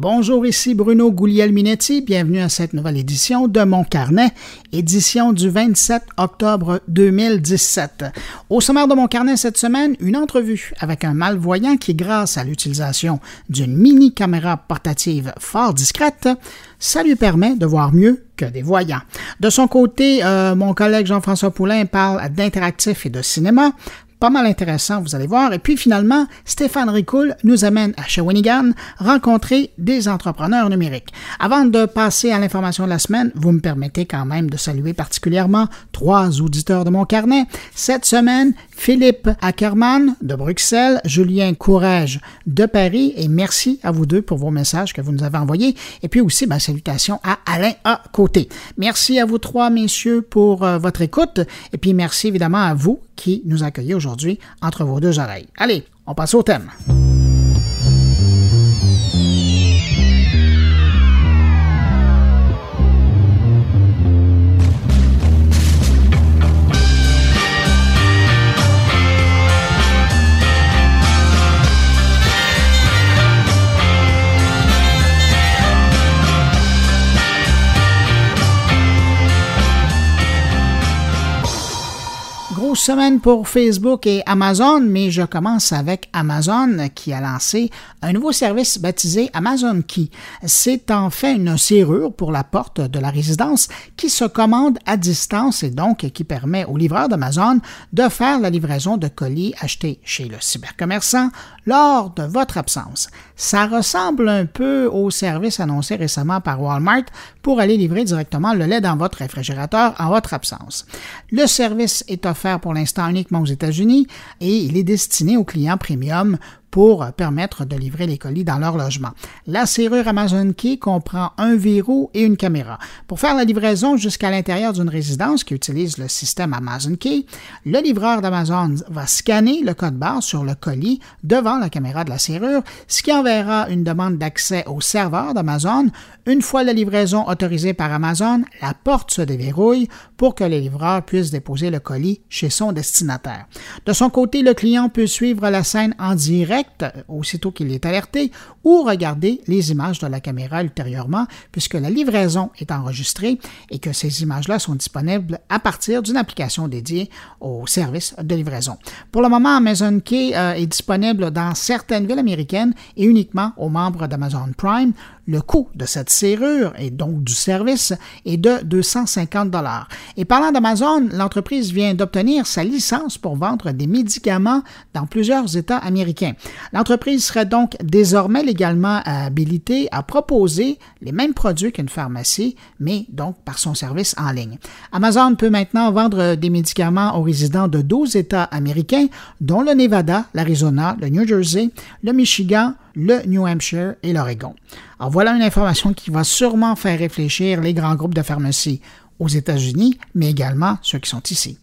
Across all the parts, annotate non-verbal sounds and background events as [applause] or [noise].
Bonjour, ici Bruno Guglielminetti. Bienvenue à cette nouvelle édition de Mon Carnet, édition du 27 octobre 2017. Au sommaire de Mon Carnet cette semaine, une entrevue avec un malvoyant qui, grâce à l'utilisation d'une mini caméra portative fort discrète, ça lui permet de voir mieux que des voyants. De son côté, euh, mon collègue Jean-François Poulain parle d'interactif et de cinéma pas mal intéressant, vous allez voir. Et puis finalement, Stéphane Ricoul nous amène à Shawinigan rencontrer des entrepreneurs numériques. Avant de passer à l'information de la semaine, vous me permettez quand même de saluer particulièrement trois auditeurs de mon carnet. Cette semaine, Philippe Ackermann de Bruxelles, Julien Courage de Paris et merci à vous deux pour vos messages que vous nous avez envoyés. Et puis aussi, ben, salutations à Alain A. Côté. Merci à vous trois, messieurs, pour euh, votre écoute. Et puis merci évidemment à vous qui nous accueillez aujourd'hui entre vos deux oreilles. Allez, on passe au thème. Semaine pour Facebook et Amazon, mais je commence avec Amazon qui a lancé un nouveau service baptisé Amazon Key. C'est en fait une serrure pour la porte de la résidence qui se commande à distance et donc qui permet aux livreurs d'Amazon de faire la livraison de colis achetés chez le cybercommerçant lors de votre absence. Ça ressemble un peu au service annoncé récemment par Walmart pour aller livrer directement le lait dans votre réfrigérateur en votre absence. Le service est offert pour l'instant uniquement aux États-Unis et il est destiné aux clients premium pour permettre de livrer les colis dans leur logement. La serrure Amazon Key comprend un verrou et une caméra. Pour faire la livraison jusqu'à l'intérieur d'une résidence qui utilise le système Amazon Key, le livreur d'Amazon va scanner le code barre sur le colis devant la caméra de la serrure, ce qui enverra une demande d'accès au serveur d'Amazon. Une fois la livraison autorisée par Amazon, la porte se déverrouille pour que le livreur puisse déposer le colis chez son destinataire. De son côté, le client peut suivre la scène en direct aussitôt qu'il est alerté regarder les images de la caméra ultérieurement puisque la livraison est enregistrée et que ces images-là sont disponibles à partir d'une application dédiée au service de livraison. Pour le moment, Amazon Key euh, est disponible dans certaines villes américaines et uniquement aux membres d'Amazon Prime. Le coût de cette serrure et donc du service est de 250 dollars. Et parlant d'Amazon, l'entreprise vient d'obtenir sa licence pour vendre des médicaments dans plusieurs États américains. L'entreprise serait donc désormais légalement habilitée à proposer les mêmes produits qu'une pharmacie, mais donc par son service en ligne. Amazon peut maintenant vendre des médicaments aux résidents de 12 États américains, dont le Nevada, l'Arizona, le New Jersey, le Michigan, le New Hampshire et l'Oregon. Alors voilà une information qui va sûrement faire réfléchir les grands groupes de pharmacie aux États-Unis, mais également ceux qui sont ici.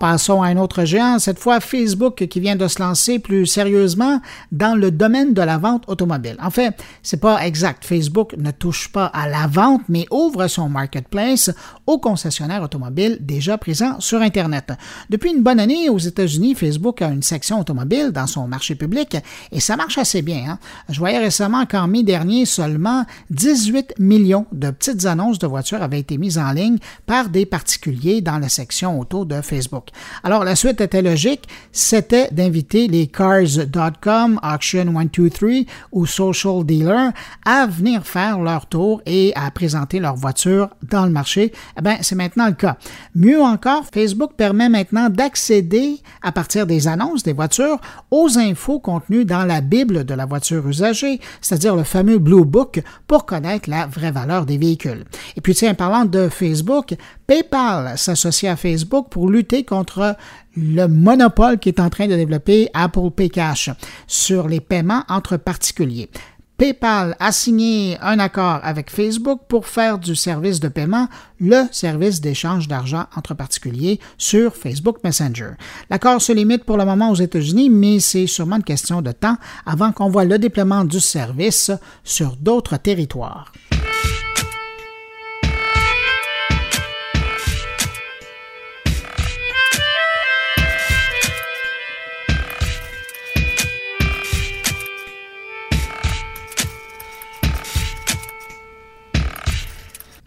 Passons à un autre géant, cette fois Facebook qui vient de se lancer plus sérieusement dans le domaine de la vente automobile. En fait, c'est pas exact. Facebook ne touche pas à la vente, mais ouvre son marketplace aux concessionnaires automobiles déjà présents sur Internet. Depuis une bonne année aux États-Unis, Facebook a une section automobile dans son marché public et ça marche assez bien. Hein. Je voyais récemment qu'en mai dernier, seulement 18 millions de petites annonces de voitures avaient été mises en ligne par des particuliers dans la section auto de Facebook. Alors, la suite était logique, c'était d'inviter les Cars.com, Auction 123 ou Social Dealer à venir faire leur tour et à présenter leur voiture dans le marché. Eh bien, c'est maintenant le cas. Mieux encore, Facebook permet maintenant d'accéder, à partir des annonces des voitures, aux infos contenues dans la Bible de la voiture usagée, c'est-à-dire le fameux Blue Book, pour connaître la vraie valeur des véhicules. Et puis, tiens, parlant de Facebook, PayPal s'associe à Facebook pour lutter contre le monopole qui est en train de développer Apple Pay Cash sur les paiements entre particuliers. PayPal a signé un accord avec Facebook pour faire du service de paiement le service d'échange d'argent entre particuliers sur Facebook Messenger. L'accord se limite pour le moment aux États-Unis, mais c'est sûrement une question de temps avant qu'on voit le déploiement du service sur d'autres territoires.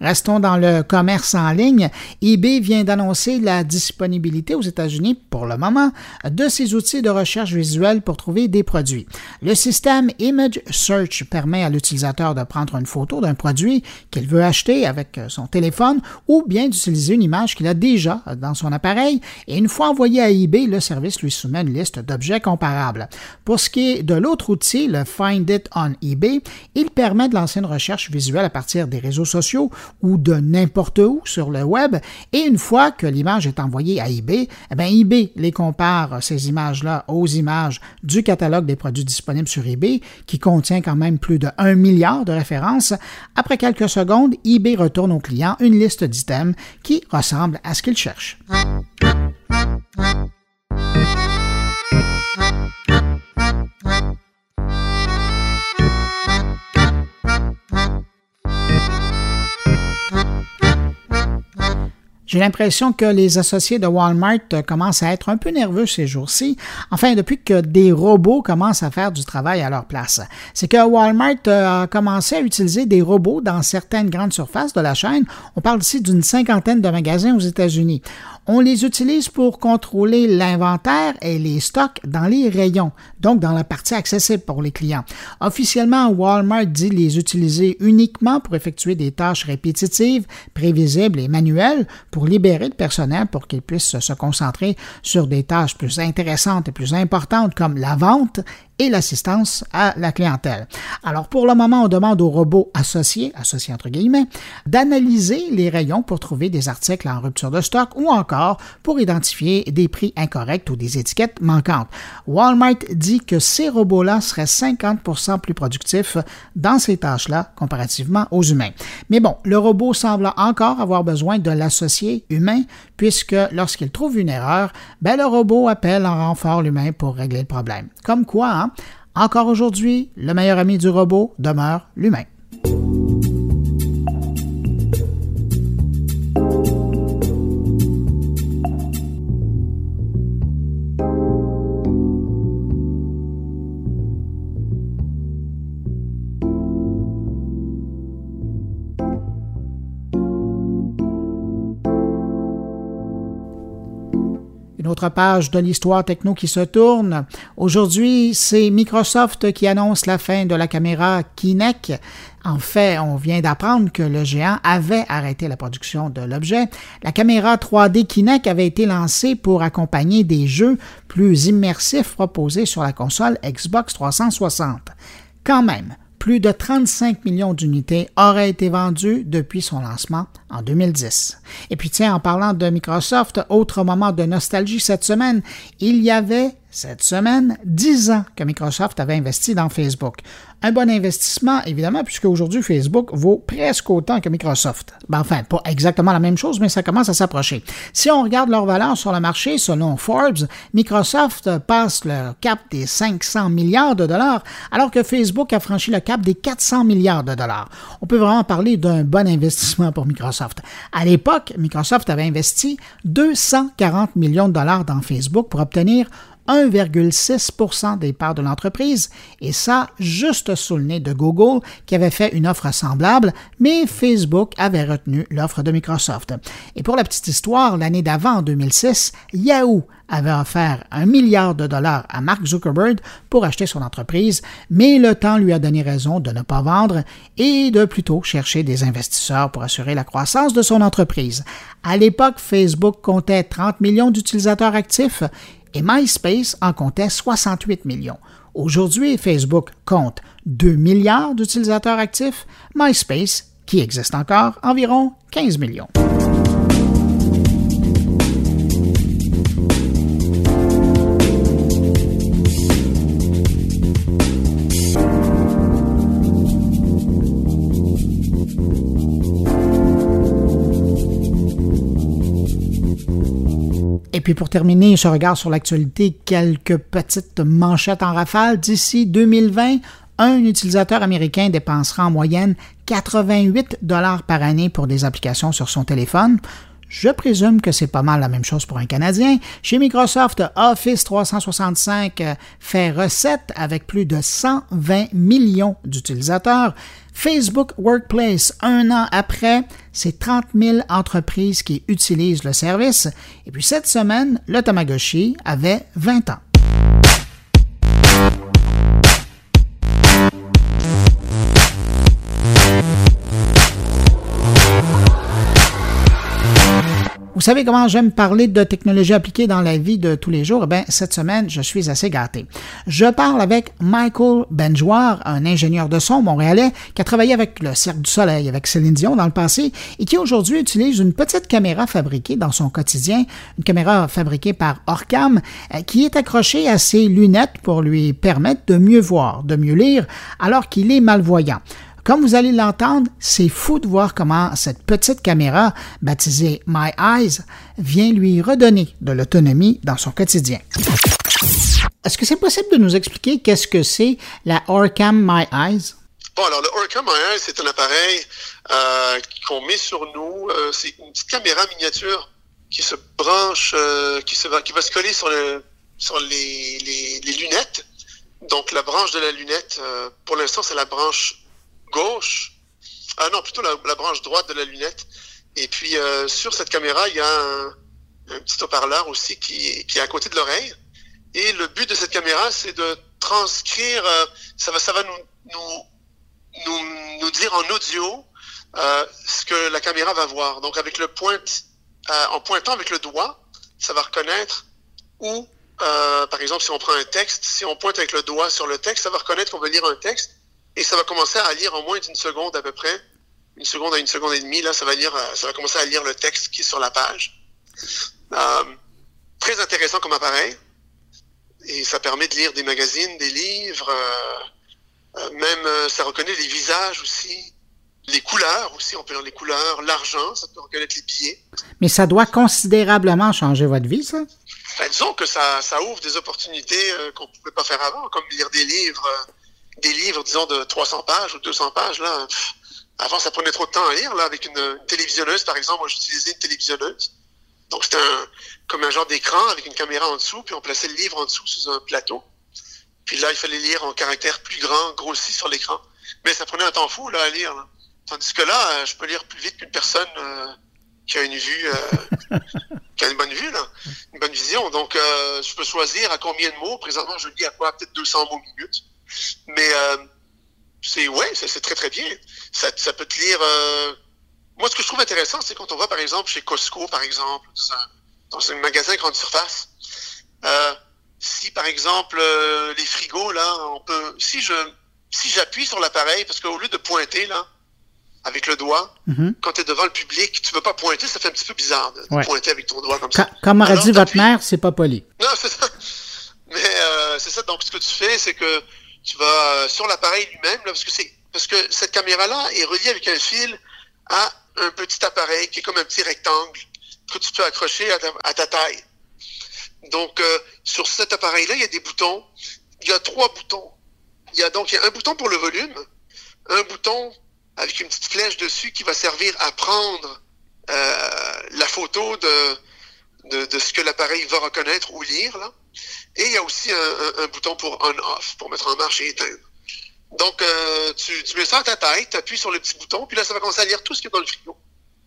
Restons dans le commerce en ligne. eBay vient d'annoncer la disponibilité aux États-Unis, pour le moment, de ses outils de recherche visuelle pour trouver des produits. Le système Image Search permet à l'utilisateur de prendre une photo d'un produit qu'il veut acheter avec son téléphone ou bien d'utiliser une image qu'il a déjà dans son appareil et une fois envoyé à eBay, le service lui soumet une liste d'objets comparables. Pour ce qui est de l'autre outil, le Find It on eBay, il permet de lancer une recherche visuelle à partir des réseaux sociaux ou de n'importe où sur le web. Et une fois que l'image est envoyée à eBay, eh eBay les compare, ces images-là, aux images du catalogue des produits disponibles sur eBay, qui contient quand même plus de 1 milliard de références. Après quelques secondes, eBay retourne au client une liste d'items qui ressemble à ce qu'il cherche. J'ai l'impression que les associés de Walmart commencent à être un peu nerveux ces jours-ci, enfin depuis que des robots commencent à faire du travail à leur place. C'est que Walmart a commencé à utiliser des robots dans certaines grandes surfaces de la chaîne. On parle ici d'une cinquantaine de magasins aux États-Unis. On les utilise pour contrôler l'inventaire et les stocks dans les rayons, donc dans la partie accessible pour les clients. Officiellement, Walmart dit les utiliser uniquement pour effectuer des tâches répétitives, prévisibles et manuelles pour libérer le personnel pour qu'il puisse se concentrer sur des tâches plus intéressantes et plus importantes comme la vente et l'assistance à la clientèle. Alors pour le moment, on demande aux robots associés, associés entre guillemets, d'analyser les rayons pour trouver des articles en rupture de stock ou encore pour identifier des prix incorrects ou des étiquettes manquantes. Walmart dit que ces robots-là seraient 50% plus productifs dans ces tâches-là comparativement aux humains. Mais bon, le robot semble encore avoir besoin de l'associé humain puisque lorsqu'il trouve une erreur, ben le robot appelle en renfort l'humain pour régler le problème. Comme quoi, hein, encore aujourd'hui, le meilleur ami du robot demeure l'humain. Page de l'histoire techno qui se tourne. Aujourd'hui, c'est Microsoft qui annonce la fin de la caméra Kinect. En fait, on vient d'apprendre que le géant avait arrêté la production de l'objet. La caméra 3D Kinect avait été lancée pour accompagner des jeux plus immersifs proposés sur la console Xbox 360. Quand même, plus de 35 millions d'unités auraient été vendues depuis son lancement en 2010. Et puis tiens, en parlant de Microsoft, autre moment de nostalgie cette semaine, il y avait cette semaine 10 ans que Microsoft avait investi dans Facebook. Un bon investissement, évidemment, puisque aujourd'hui, Facebook vaut presque autant que Microsoft. Ben, enfin, pas exactement la même chose, mais ça commence à s'approcher. Si on regarde leur valeur sur le marché, selon Forbes, Microsoft passe le cap des 500 milliards de dollars, alors que Facebook a franchi le cap des 400 milliards de dollars. On peut vraiment parler d'un bon investissement pour Microsoft. À l'époque, Microsoft avait investi 240 millions de dollars dans Facebook pour obtenir 1,6% des parts de l'entreprise, et ça juste sous le nez de Google qui avait fait une offre semblable, mais Facebook avait retenu l'offre de Microsoft. Et pour la petite histoire, l'année d'avant, en 2006, Yahoo avait offert un milliard de dollars à Mark Zuckerberg pour acheter son entreprise, mais le temps lui a donné raison de ne pas vendre et de plutôt chercher des investisseurs pour assurer la croissance de son entreprise. À l'époque, Facebook comptait 30 millions d'utilisateurs actifs et MySpace en comptait 68 millions. Aujourd'hui, Facebook compte 2 milliards d'utilisateurs actifs, MySpace, qui existe encore, environ 15 millions. Puis pour terminer ce regard sur l'actualité, quelques petites manchettes en rafale. D'ici 2020, un utilisateur américain dépensera en moyenne 88 dollars par année pour des applications sur son téléphone. Je présume que c'est pas mal la même chose pour un Canadien. Chez Microsoft, Office 365 euh, fait recette avec plus de 120 millions d'utilisateurs. Facebook Workplace, un an après, c'est 30 000 entreprises qui utilisent le service. Et puis cette semaine, le Tamagotchi avait 20 ans. Vous savez comment j'aime parler de technologie appliquée dans la vie de tous les jours? Eh cette semaine, je suis assez gâté. Je parle avec Michael Benjoir, un ingénieur de son montréalais qui a travaillé avec le Cirque du Soleil, avec Céline Dion dans le passé et qui aujourd'hui utilise une petite caméra fabriquée dans son quotidien, une caméra fabriquée par Orcam, euh, qui est accrochée à ses lunettes pour lui permettre de mieux voir, de mieux lire, alors qu'il est malvoyant. Comme vous allez l'entendre, c'est fou de voir comment cette petite caméra, baptisée My Eyes, vient lui redonner de l'autonomie dans son quotidien. Est-ce que c'est possible de nous expliquer qu'est-ce que c'est la Orcam My Eyes? Bon, alors le Orcam My Eyes, c'est un appareil euh, qu'on met sur nous. Euh, c'est une petite caméra miniature qui se branche, euh, qui, se va, qui va se coller sur, le, sur les, les, les lunettes. Donc la branche de la lunette, pour l'instant, c'est la branche gauche. Ah non, plutôt la, branche droite de la lunette. Et puis euh, sur cette caméra, il y a un, petit haut-parleur aussi qui, est à côté de l'oreille. Et le but de cette caméra, c'est de transcrire, euh, ça va, nous, dire en audio euh, ce que la caméra va voir. Donc avec le pointe, en pointant avec le doigt, ça va reconnaître où, par exemple, si on prend un texte, si on pointe avec le doigt sur le texte, ça va reconnaître qu'on veut lire un texte et ça va commencer à lire en moins d'une seconde à peu près, une seconde à une seconde et demie, là, ça va lire, euh, ça va commencer à lire le texte qui est sur la page. Euh, très intéressant comme appareil. Et ça permet de lire des magazines, des livres, euh, même ça reconnaît les visages aussi, les couleurs aussi, on peut lire les couleurs, l'argent, ça peut reconnaître les billets. Mais ça doit considérablement changer votre vie, ça? Ben, disons que ça, ça ouvre des opportunités qu'on ne pouvait pas faire avant, comme lire des livres des livres, disons, de 300 pages ou 200 pages, là, avant, ça prenait trop de temps à lire, là, avec une, télévisionneuse, par exemple. Moi, j'utilisais une télévisionneuse. Donc, c'était un, comme un genre d'écran avec une caméra en dessous, puis on plaçait le livre en dessous sous un plateau. Puis là, il fallait lire en caractère plus grand, grossi sur l'écran. Mais ça prenait un temps fou, là, à lire, Tandis que là, euh, je peux lire plus vite qu'une personne euh, qui a une vue, euh, [laughs] qui a une bonne vue, une bonne vision. Donc, je peux choisir à combien de mots. Présentement, je lis à quoi? Peut-être 200 mots minute. Mais euh, c'est ouais, c'est très très bien. Ça, ça peut te lire. Euh, moi, ce que je trouve intéressant, c'est quand on va par exemple chez Costco, par exemple, dans un, magasin grande surface. Euh, si par exemple les frigos là, on peut. Si je si j'appuie sur l'appareil, parce qu'au lieu de pointer là, avec le doigt, mm-hmm. quand tu es devant le public, tu ne veux pas pointer, ça fait un petit peu bizarre de, pointer avec ton doigt comme ça. Comme aurait dit votre mère, c'est pas poli. Non, c'est ça. [laughs] Mais c'est ça. Donc, ce que tu fais, c'est que tu vas euh, sur l'appareil lui-même, parce que c'est parce que cette caméra-là est reliée avec un fil à un petit appareil qui est comme un petit rectangle que tu peux accrocher à ta, taille. Donc, euh, sur cet appareil-là, il y a des boutons. Il y a trois boutons. Il y a donc il y a un bouton pour le volume, un bouton avec une petite flèche dessus qui va servir à prendre euh, la photo de, de, de ce que l'appareil va reconnaître ou lire. Là. Et il y a aussi un, bouton pour on-off, pour mettre en marche et éteindre. Donc, euh, tu, mets ça à ta tête, tu appuies sur le petit bouton, puis là, ça va commencer à lire tout ce qui est dans le frigo.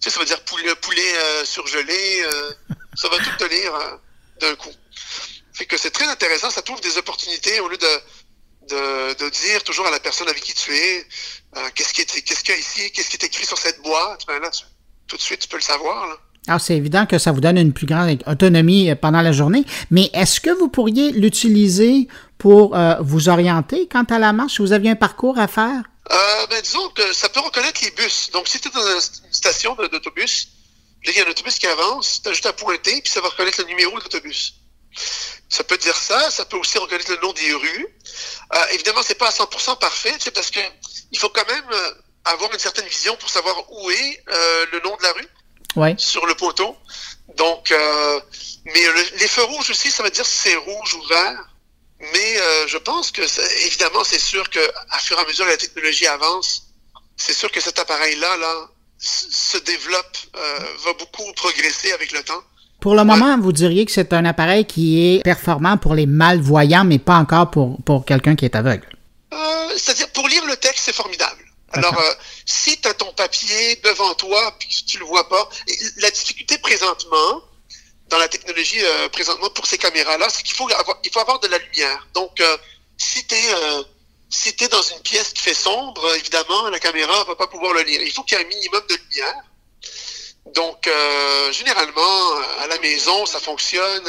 Tu sais, ça veut dire poulet, euh, surgelé, euh, ça va tout te lire d'un coup. Fait que c'est très intéressant, ça trouve des opportunités au lieu de, de, dire toujours à la personne avec qui tu es qu'est-ce qui est qu'est-ce qu'il y a ici, qu'est-ce qui est écrit sur cette boîte? Ben là, tout de suite, tu peux le savoir. Alors, c'est évident que ça vous donne une plus grande autonomie euh, pendant la journée, mais est-ce que vous pourriez l'utiliser pour euh, vous orienter quant à la marche? Si vous aviez un parcours à faire? Euh, ben, disons que ça peut reconnaître les bus. Donc, si tu es dans une station d'autobus, il y a un autobus qui avance, tu as juste à pointer, puis ça va reconnaître le numéro de l'autobus. Ça peut dire ça, ça peut aussi reconnaître le nom des rues. Euh, évidemment, c'est pas à 100% parfait, parce que il faut quand même avoir une certaine vision pour savoir où est le nom de la rue sur le poteau. Donc, euh, mais les feux rouges aussi, ça veut dire si c'est rouge ou vert. Mais euh, je pense que, évidemment, c'est sûr que à fur et à mesure que la technologie avance, c'est sûr que cet appareil-là, là, se développe, euh, va beaucoup progresser avec le temps. Pour le moment, vous diriez que c'est un appareil qui est performant pour les malvoyants, mais pas encore pour, pour quelqu'un qui est aveugle. Euh, C'est-à-dire, pour lire le texte, c'est formidable. Alors, euh, si tu as ton papier devant toi, puis tu le vois pas, la difficulté présentement, dans la technologie euh, présentement pour ces caméras-là, c'est qu'il faut avoir, il faut avoir de la lumière. Donc, euh, si tu es, si es dans une pièce qui fait sombre, évidemment, la caméra va pas pouvoir le lire. Il faut qu'il y ait un minimum de lumière. Donc, généralement, à la maison, ça fonctionne.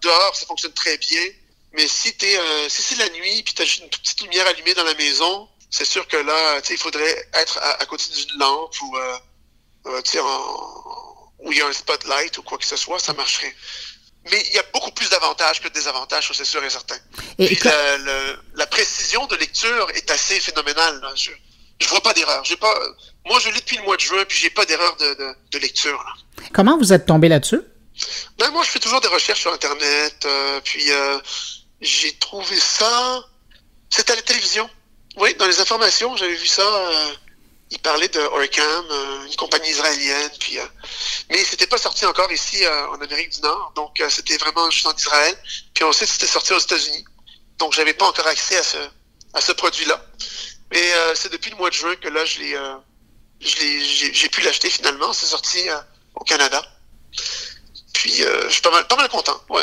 Dehors, ça fonctionne très bien. Mais si, t'es, si c'est la nuit, puis tu as juste une petite lumière allumée dans la maison, c'est sûr que là, il faudrait être à, côté d'une lampe ou euh, en, où il y a un spotlight ou quoi que ce soit, ça marcherait. Mais il y a beaucoup plus d'avantages que de désavantages, c'est sûr et certain. Et Puis la, précision de lecture est assez phénoménale. Je, je vois pas d'erreur. J'ai pas. Moi, je lis depuis le mois de juin, puis j'ai pas d'erreur de, de, lecture. Comment vous êtes tombé là-dessus? Ben, moi, je fais toujours des recherches sur Internet. Euh, puis euh, j'ai trouvé ça. C'était à la télévision. Oui, dans les informations, j'avais vu ça. Euh, il parlait de Orcam, euh, une compagnie israélienne, puis euh, mais c'était pas sorti encore ici euh, en Amérique du Nord, donc c'était vraiment juste en Israël. Puis ensuite c'était sorti aux États-Unis, donc j'avais pas encore accès à ce à ce produit-là. Mais c'est depuis le mois de juin que là je l'ai j'ai pu l'acheter finalement. C'est sorti au Canada. Euh, je suis pas mal, pas mal content. Ouais,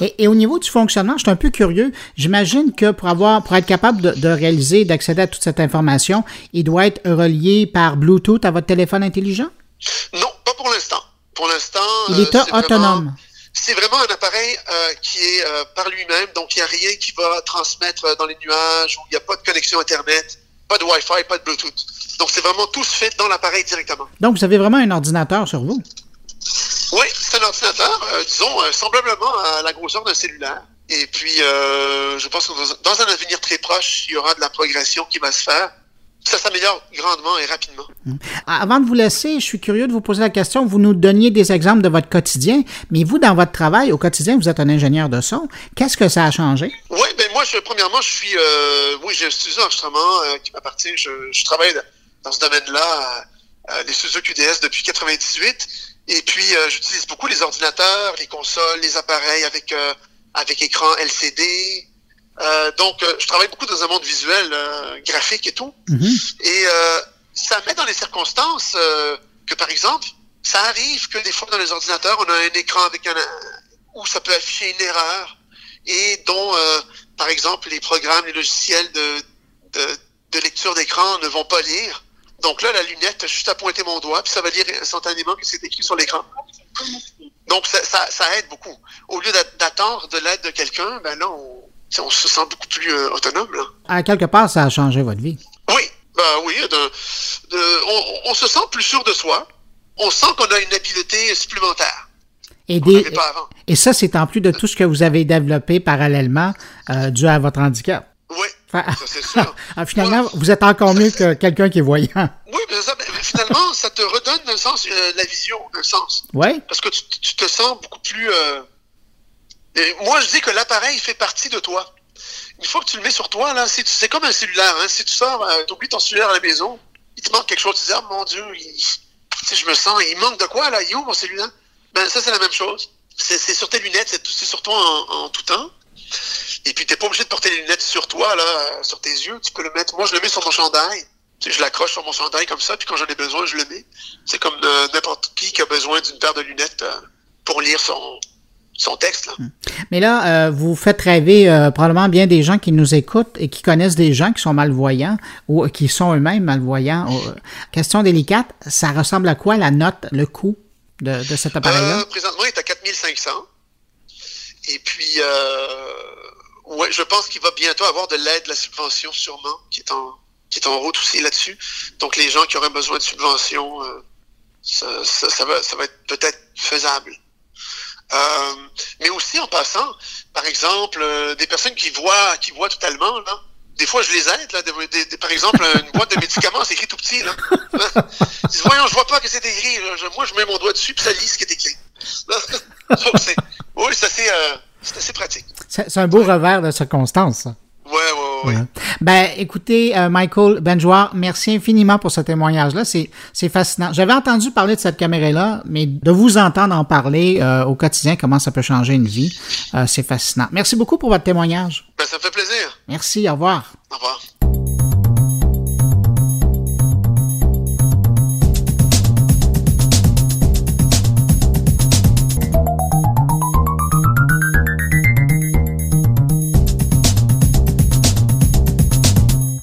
Et, et, au niveau du fonctionnement, je suis un peu curieux. J'imagine que pour avoir, pour être capable de, de réaliser, d'accéder à toute cette information, il doit être relié par Bluetooth à votre téléphone intelligent? Non, pas pour l'instant. Pour l'instant. Il est euh, autonome. C'est vraiment un appareil euh, qui est euh, par lui-même, donc il n'y a rien qui va transmettre dans les nuages, où il n'y a pas de connexion Internet, pas de Wi-Fi, pas de Bluetooth. Donc c'est vraiment tout se fait dans l'appareil directement. Donc vous avez vraiment un ordinateur sur vous? Oui, c'est un ordinateur, euh, disons, euh, semblablement à la grosseur d'un cellulaire. Et puis, euh, je pense que dans, un avenir très proche, il y aura de la progression qui va se faire. Ça s'améliore grandement et rapidement. Mmh. Avant de vous laisser, je suis curieux de vous poser la question. Vous nous donniez des exemples de votre quotidien, mais vous, dans votre travail au quotidien, vous êtes un ingénieur de son. Qu'est-ce que ça a changé? Oui, ben moi, je, premièrement, je suis, oui, j'ai un studio d'enregistrement qui m'appartient. Je, je, travaille dans ce domaine-là, les studios QDS depuis 98. Et puis, euh, j'utilise beaucoup les ordinateurs, les consoles, les appareils avec, euh, avec écran LCD. Euh, donc, je travaille beaucoup dans un monde visuel, graphique et tout. Mm-hmm. Et ça met dans les circonstances que, par exemple, ça arrive que des fois dans les ordinateurs, on a un écran avec un où ça peut afficher une erreur et dont, par exemple, les programmes, les logiciels de, de, de lecture d'écran ne vont pas lire. Donc là, la lunette, juste à pointer mon doigt, puis ça va lire instantanément ce qui est écrit sur l'écran. Donc ça, ça, aide beaucoup. Au lieu d'attendre de l'aide de quelqu'un, ben là, on, se sent beaucoup plus euh, autonome. À quelque part, ça a changé votre vie. Oui, ben oui. on, se sent plus sûr de soi. On sent qu'on a une habileté supplémentaire. Et, et ça, c'est en plus de tout ce que vous avez développé parallèlement euh, dû à votre handicap. Ça, c'est sûr. [laughs] Ah, finalement, vous êtes encore mieux que quelqu'un qui est voyant. Oui, mais, ça, finalement, [laughs] ça te redonne sens, euh, la vision, un sens. Oui. Parce que tu, te sens beaucoup plus. Euh, moi, je dis que l'appareil fait partie de toi. Une fois que tu le mets sur toi, là, c'est comme un cellulaire. Hein. Si tu sors, euh, tu oublies ton cellulaire à la maison, il te manque quelque chose. Tu te dis, ah, mon Dieu, je me sens, il manque de quoi, là? Il est où mon cellulaire? Ben, ça, c'est la même chose. C'est sur tes lunettes, c'est sur toi en tout temps. Et puis, tu n'es pas obligé de porter les lunettes sur toi, là, sur tes yeux. Tu peux le mettre. Moi, je le mets sur mon chandail. Tu sais, je l'accroche sur mon chandail comme ça, puis quand j'en ai besoin, je le mets. C'est comme euh, n'importe qui qui a besoin d'une paire de lunettes euh, pour lire son, son texte. Là. Hmm. Mais là, euh, vous faites rêver probablement bien des gens qui nous écoutent et qui connaissent des gens qui sont malvoyants ou qui sont eux-mêmes malvoyants. question délicate, ça ressemble à quoi la note, le coût de, de cet appareil-là? présentement, il est à 4500. Et puis, euh, je pense qu'il va bientôt avoir de l'aide, la subvention sûrement, qui est en, qui est en route aussi là-dessus. Donc, les gens qui auraient besoin de subvention, euh, ça, va, ça va être peut-être faisable. Euh, mais aussi en passant, par exemple, euh, des personnes qui voient, qui voient totalement, là, des fois, je les aide. Là, par exemple, une boîte de médicaments, c'est écrit tout petit. Là. Ils disent, voyons, je vois pas que c'est écrit. moi, je mets mon doigt dessus, puis ça lit ce qui est écrit. [laughs] oui, c'est assez, pratique. C'est un beau revers de circonstance, ça. Ouais, ouais, ouais. Ben, écoutez, euh, Michael Benjoir, merci infiniment pour ce témoignage-là. C'est, c'est fascinant. J'avais entendu parler de cette caméra-là, mais de vous entendre en parler euh, au quotidien, comment ça peut changer une vie, euh, c'est fascinant. Merci beaucoup pour votre témoignage. Ben, ça me fait plaisir. Merci, au revoir. Au revoir.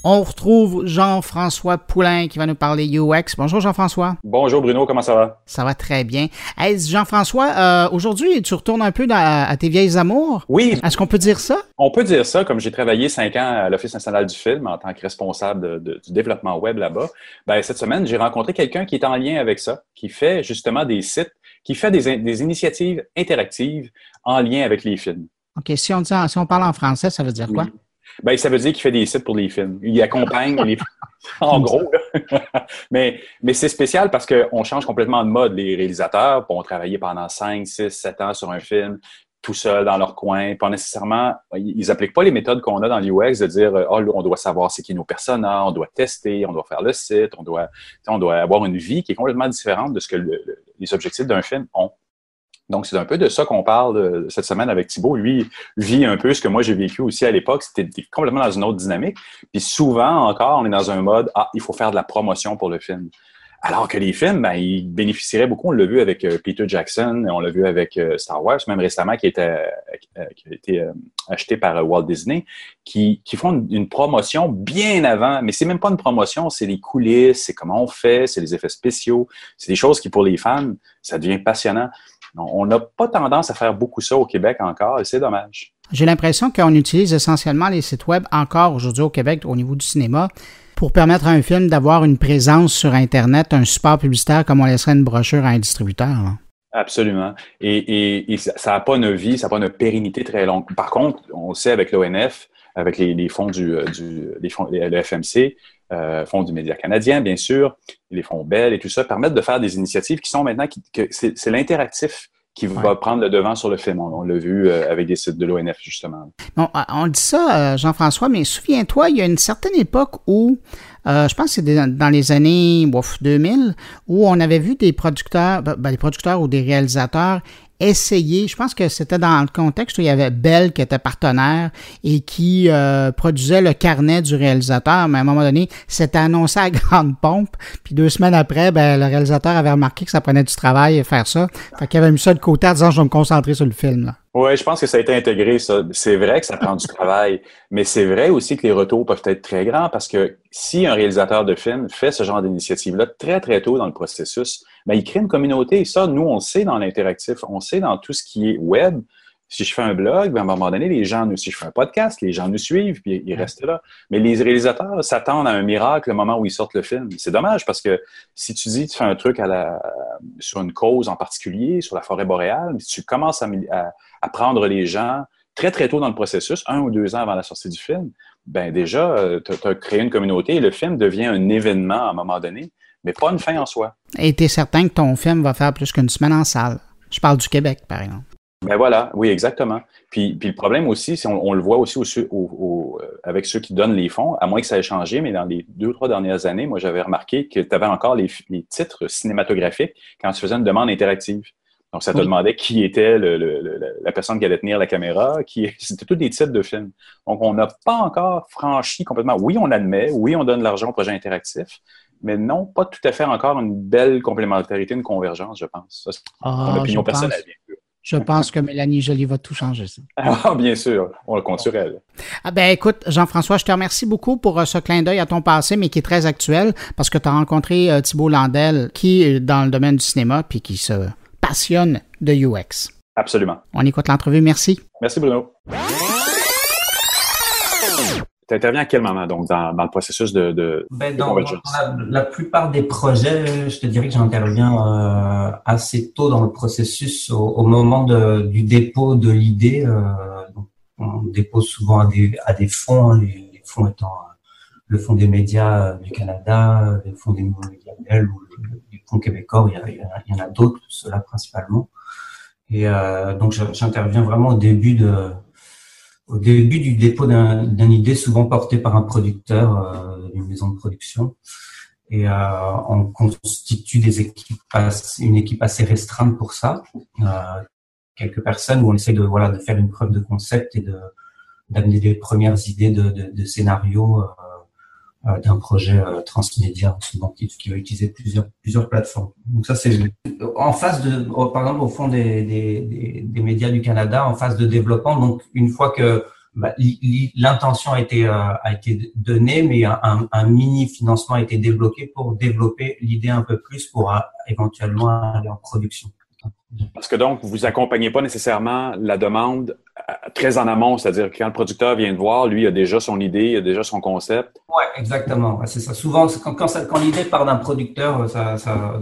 On retrouve Jean-François Poulain qui va nous parler UX. Bonjour Jean-François. Bonjour Bruno, comment ça va? Ça va très bien. Hey, Jean-François, euh, aujourd'hui, tu retournes un peu à tes vieilles amours? Oui. Est-ce qu'on peut dire ça? On peut dire ça, comme j'ai travaillé cinq ans à l'Office national du film en tant que responsable du développement web là-bas. Ben, cette semaine, j'ai rencontré quelqu'un qui est en lien avec ça, qui fait justement des sites, qui fait des, initiatives interactives en lien avec les films. OK, si on, dit, si on parle en français, ça veut dire quoi? Ben, ça veut dire qu'il fait des sites pour les films. Il accompagne les en [laughs] gros. [laughs] mais mais c'est spécial parce qu'on change complètement de mode. Les réalisateurs vont travailler pendant 5, 6, 7 ans sur un film tout seul dans leur coin, pas nécessairement, ils n'appliquent pas les méthodes qu'on a dans l'UX de dire, oh, on doit savoir c'est qui nos personnages, on doit tester, on doit faire le site, on doit, on doit avoir une vie qui est complètement différente de ce que les objectifs d'un film ont. Donc, c'est un peu de ça qu'on parle euh, cette semaine avec Thibault. Lui, vit un peu ce que moi j'ai vécu aussi à l'époque. C'était complètement dans une autre dynamique. Puis souvent encore, on est dans un mode Ah, il faut faire de la promotion pour le film. Alors que les films, ben, ils bénéficieraient beaucoup. On l'a vu avec euh, Peter Jackson, on l'a vu avec euh, Star Wars, même récemment, qui, qui a été acheté par Walt Disney, qui, qui font une, promotion bien avant. Mais c'est même pas une promotion, c'est les coulisses, c'est comment on fait, c'est les effets spéciaux. C'est des choses qui, pour les fans, ça devient passionnant. On n'a pas tendance à faire beaucoup ça au Québec encore et c'est dommage. J'ai l'impression qu'on utilise essentiellement les sites web encore aujourd'hui au Québec au niveau du cinéma pour permettre à un film d'avoir une présence sur Internet, un support publicitaire comme on laisserait une brochure à un distributeur. Absolument. Et, ça n'a pas une vie, ça n'a pas une pérennité très longue. Par contre, on sait avec l'ONF, avec les, fonds du, euh, du les fonds, le FMC, euh, fonds du Média canadien, bien sûr, les fonds Bell et tout ça, permettent de faire des initiatives qui sont maintenant, que c'est l'interactif qui va prendre le devant sur le film. On, l'a vu euh, avec des sites de l'ONF, justement. Bon, on dit ça, Jean-François, mais souviens-toi, il y a une certaine époque où, je pense que c'est dans les années 2000, où on avait vu des producteurs, ben, ben, des producteurs ou des réalisateurs essayer, je pense que c'était dans le contexte où il y avait Bell qui était partenaire et qui euh, produisait le carnet du réalisateur, mais à un moment donné, c'était annoncé à [laughs] grande pompe, puis deux semaines après, ben, le réalisateur avait remarqué que ça prenait du travail à faire ça, fait qu'il avait mis ça de côté en disant « je vais me concentrer sur le film ». Oui, je pense que ça a été intégré, ça. C'est vrai que ça prend du travail, mais c'est vrai aussi que les retours peuvent être très grands parce que si un réalisateur de film fait ce genre d'initiative-là très, très tôt dans le processus, ben, il crée une communauté. Ça, nous, on le sait dans l'interactif, on sait dans tout ce qui est web. Si je fais un blog, ben, à un moment donné, les gens nous, si je fais un podcast, les gens nous suivent, puis ils restent là. Mais les réalisateurs s'attendent à un miracle le moment où ils sortent le film. C'est dommage parce que si tu dis, tu fais un truc à la, sur une cause en particulier, sur la forêt boréale, mais tu commences à, à, prendre les gens très, très tôt dans le processus, un ou deux ans avant la sortie du film, ben déjà, euh, tu as créé une communauté et le film devient un événement à un moment donné, mais pas une fin en soi. Et tu es certain que ton film va faire plus qu'une semaine en salle? Je parle du Québec, par exemple. Ben voilà, oui, exactement. Puis, puis le problème aussi, c'est on, le voit aussi au, euh, avec ceux qui donnent les fonds, à moins que ça ait changé, mais dans les deux, trois dernières années, moi, j'avais remarqué que tu avais encore les, titres cinématographiques quand tu faisais une demande interactive. Donc, ça te demandait qui était la personne qui allait tenir la caméra, qui [laughs] c'était tous des titres de films. Donc, on n'a pas encore franchi complètement. Oui, on admet, oui, on donne l'argent au projet interactif, mais non, pas tout à fait encore une belle complémentarité, une convergence, je pense. C'est ah, mon opinion personnelle. Je pense que Mélanie Jolie va tout changer. Ça. Ah, bien sûr, on le compte sur elle. Ah ben écoute, Jean-François, je te remercie beaucoup pour euh, ce clin d'œil à ton passé, mais qui est très actuel, parce que tu as rencontré euh, Thibault Landel, qui est dans le domaine du cinéma, puis qui se passionne de UX. Absolument. On écoute l'entrevue. Merci. Merci, Bruno. Tu interviens à quel moment, donc, dans, le processus de, de, ben, dans, la, plupart des projets, je te dirais que j'interviens euh, assez tôt dans le processus, au, moment de, du dépôt de l'idée. Euh, on dépose souvent à des, à des fonds, hein, les, fonds étant euh, le Fonds des médias du Canada, le Fonds des nouveaux médias ou le, Fonds québécois, il y, il y en a, d'autres, ceux-là principalement. Et donc j'interviens vraiment au début de au début du dépôt d'une idée souvent portée par un producteur d'une maison de production. Et on constitue des équipes une équipe assez restreinte pour ça. Quelques personnes où on essaie de voilà de faire une preuve de concept et de d'amener des premières idées de, de, de scénario euh, euh, d'un projet euh, transmédia souvent qui, va utiliser plusieurs plusieurs plateformes. Donc ça c'est en phase de par exemple au fond des, des, des, médias du Canada en phase de développement. Donc une fois que bah, l'intention a été a été donnée, mais un, mini financement a été débloqué pour développer l'idée un peu plus pour éventuellement aller en production. Parce que donc, vous accompagnez pas nécessairement la demande euh, très en amont, c'est-à-dire quand le producteur vient de voir, lui, il a déjà son idée, il a déjà son concept. Oui, exactement. C'est ça. Souvent, quand, quand, l'idée part d'un producteur, ça, ça,